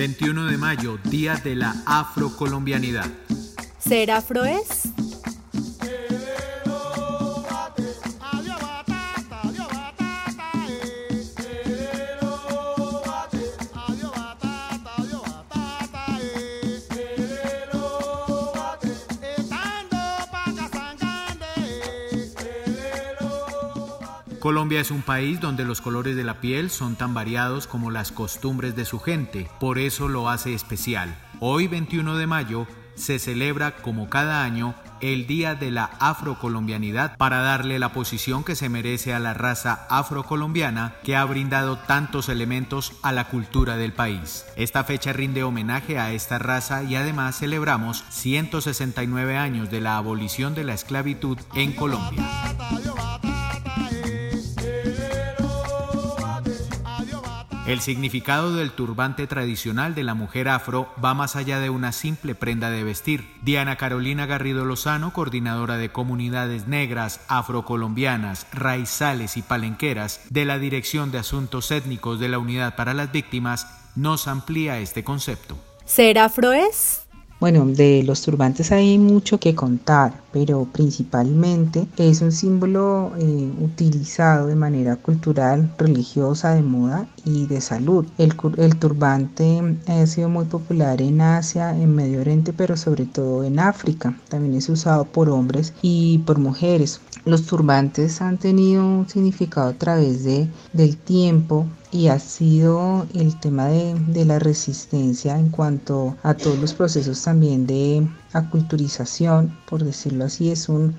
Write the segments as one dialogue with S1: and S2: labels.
S1: 21 de mayo, Día de la Afrocolombianidad.
S2: ¿Ser afro es?
S1: Colombia es un país donde los colores de la piel son tan variados como las costumbres de su gente, por eso lo hace especial. Hoy 21 de mayo se celebra como cada año el Día de la Afrocolombianidad para darle la posición que se merece a la raza afrocolombiana que ha brindado tantos elementos a la cultura del país. Esta fecha rinde homenaje a esta raza y además celebramos 169 años de la abolición de la esclavitud en Colombia. El significado del turbante tradicional de la mujer afro va más allá de una simple prenda de vestir. Diana Carolina Garrido Lozano, coordinadora de comunidades negras, afrocolombianas, raizales y palenqueras de la Dirección de Asuntos Étnicos de la Unidad para las Víctimas, nos amplía este concepto.
S2: ¿Ser afro es?
S3: Bueno, de los turbantes hay mucho que contar, pero principalmente es un símbolo eh, utilizado de manera cultural, religiosa, de moda y de salud. El, el turbante ha sido muy popular en Asia, en Medio Oriente, pero sobre todo en África. También es usado por hombres y por mujeres. Los turbantes han tenido un significado a través de, del tiempo y ha sido el tema de, la resistencia en cuanto a todos los procesos también de aculturización, por decirlo así, es un,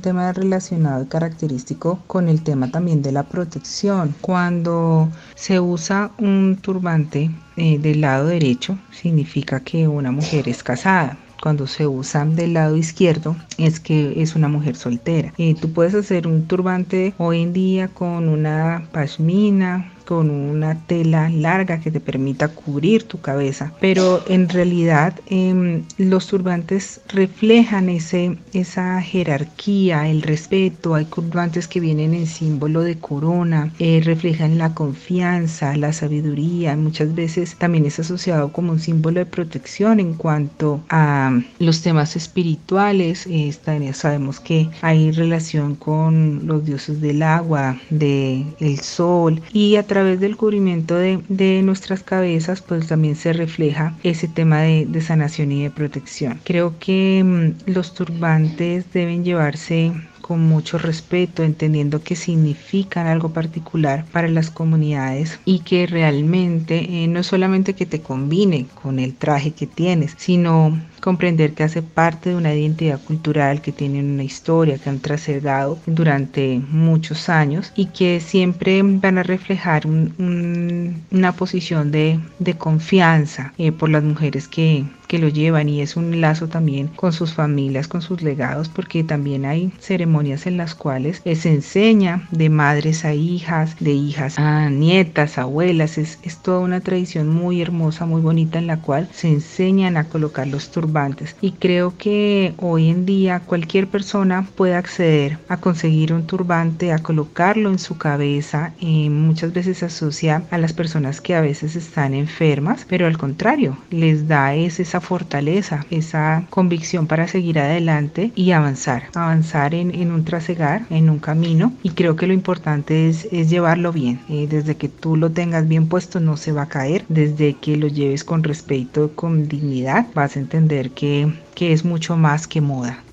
S3: tema relacionado y característico con el tema también de la protección. Cuando se usa un turbante eh, del lado derecho, significa que una mujer es casada cuando se usa del lado izquierdo es que es una mujer soltera. Y tú puedes hacer un turbante hoy en día con una pashmina, con una tela larga que te permita cubrir tu cabeza. Pero en realidad em, los turbantes reflejan ese, esa jerarquía, el respeto. Hay turbantes que vienen en símbolo de corona, eh, reflejan la confianza, la sabiduría. Muchas veces también es asociado como un símbolo de protección en cuanto a los temas espirituales. Eh, sabemos que hay relación con los dioses del agua, del el sol y a través del cubrimiento de, nuestras cabezas, pues también se refleja ese tema de, de sanación y de protección. Creo que mm, los turbantes deben llevarse con mucho respeto, entendiendo que significan algo particular para las comunidades y que realmente eh, no solamente que te combine con el traje que tienes, sino comprender que hace parte de una identidad cultural, que tienen una historia, que han trascendado durante muchos años y que siempre van a reflejar una posición de, confianza eh, por las mujeres que, que lo llevan y es un lazo también con sus familias, con sus legados, porque también hay ceremonias en las cuales se enseña de madres a hijas, de hijas a nietas, abuelas, es, es toda una tradición muy hermosa, muy bonita en la cual se enseñan a colocar los turbantes y creo que hoy en día cualquier persona puede acceder a conseguir un turbante, a colocarlo en su cabeza. y muchas veces se asocia a las personas que a veces están enfermas, pero al contrario, les da esa fortaleza, esa convicción para seguir adelante y avanzar, avanzar en, un trasegar, en un camino. Y creo que lo importante es, llevarlo bien. Eh, desde que tú lo tengas bien puesto no se va a caer, desde que lo lleves con respeto, con dignidad, vas a entender que, es mucho más que moda.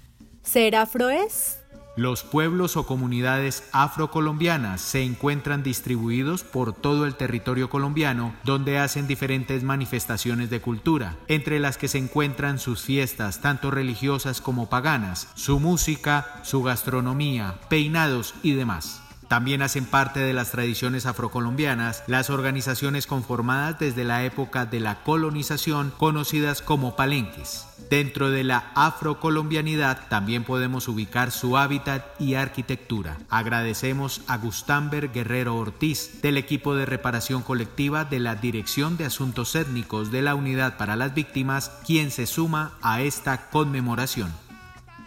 S2: ¿Ser afro es?
S1: Los pueblos o comunidades afrocolombianas se encuentran distribuidos por todo el territorio colombiano donde hacen diferentes manifestaciones de cultura, entre las que se encuentran sus fiestas tanto religiosas como paganas, su música, su gastronomía, peinados y demás. También hacen parte de las tradiciones afrocolombianas las organizaciones conformadas desde la época de la colonización conocidas como palenques. Dentro de la afrocolombianidad también podemos ubicar su hábitat y arquitectura. Agradecemos a Gustánber Guerrero Ortiz del equipo de reparación colectiva de la Dirección de Asuntos Étnicos de la Unidad para las Víctimas, quien se suma a esta conmemoración.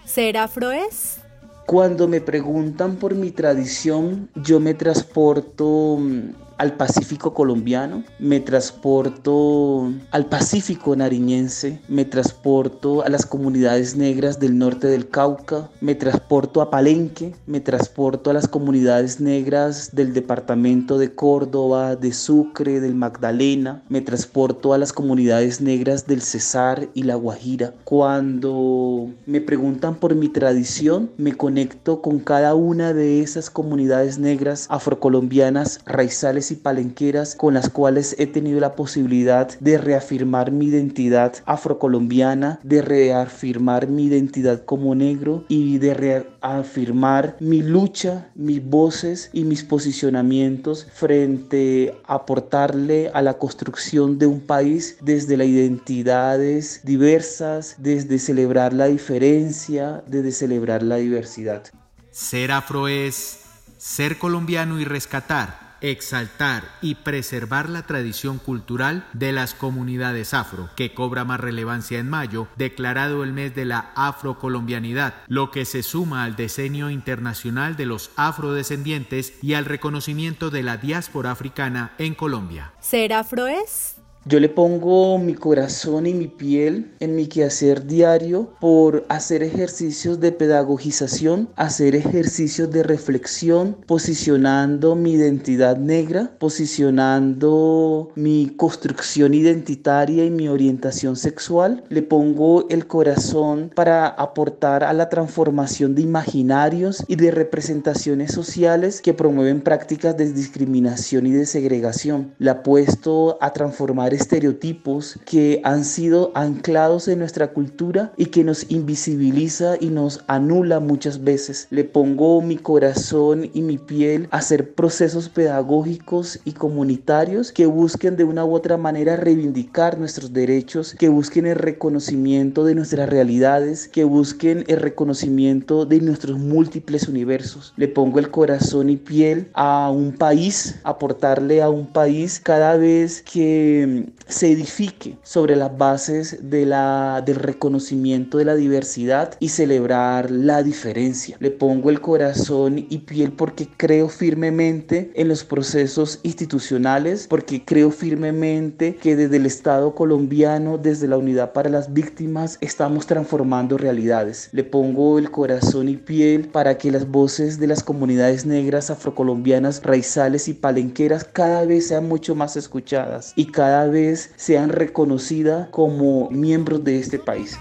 S2: ¿Ser afro es?
S4: Cuando me preguntan por mi tradición, yo me transporto mm, al Pacífico colombiano, me transporto al Pacífico nariñense, me transporto a las comunidades negras del norte del Cauca, me transporto a Palenque, me transporto a las comunidades negras del departamento de Córdoba, de Sucre, del Magdalena, me transporto a las comunidades negras del Cesar y la Guajira. Cuando me preguntan por mi tradición, me conecto con cada una de esas comunidades negras afrocolombianas, raizales y palenqueras con las cuales he tenido la posibilidad de reafirmar mi identidad afrocolombiana, de reafirmar mi identidad como negro y de reafirmar mi lucha, mis voces y mis posicionamientos frente a aportarle a la construcción de un país desde las identidades diversas, desde celebrar la diferencia, desde celebrar la diversidad.
S1: Ser afro es ser colombiano y rescatar, exaltar y preservar la tradición cultural de las comunidades afro, que cobra más relevancia en mayo, declarado el mes de la afrocolombianidad, lo que se suma al diseño internacional de los afrodescendientes y al reconocimiento de la diáspora africana en Colombia.
S2: Ser afro es
S4: yo le pongo mi corazón y mi piel en mi quehacer diario por hacer ejercicios de pedagogización, hacer ejercicios de reflexión, posicionando mi identidad negra, posicionando mi construcción identitaria y mi orientación sexual. Le pongo el corazón para aportar a la transformación de imaginarios y de representaciones sociales que promueven prácticas de discriminación y de segregación. Le apuesto a transformar estereotipos que han sido anclados en nuestra cultura y que nos invisibiliza y nos anula muchas veces. Le pongo mi corazón y mi piel a hacer procesos pedagógicos y comunitarios que busquen de una u otra manera reivindicar nuestros derechos, que busquen el reconocimiento de nuestras realidades, que busquen el reconocimiento de nuestros múltiples universos. Le pongo el corazón y piel a un país, aportarle a un país cada vez que se edifique sobre las bases del reconocimiento de la diversidad y celebrar la diferencia. Le pongo el corazón y piel porque creo firmemente en los procesos institucionales, porque creo firmemente que desde el Estado colombiano, desde la Unidad para las Víctimas, estamos transformando realidades. Le pongo el corazón y piel para que las voces de las comunidades negras, afrocolombianas, raizales y palenqueras cada vez sean mucho más escuchadas y cada sean reconocidas como miembros de este país.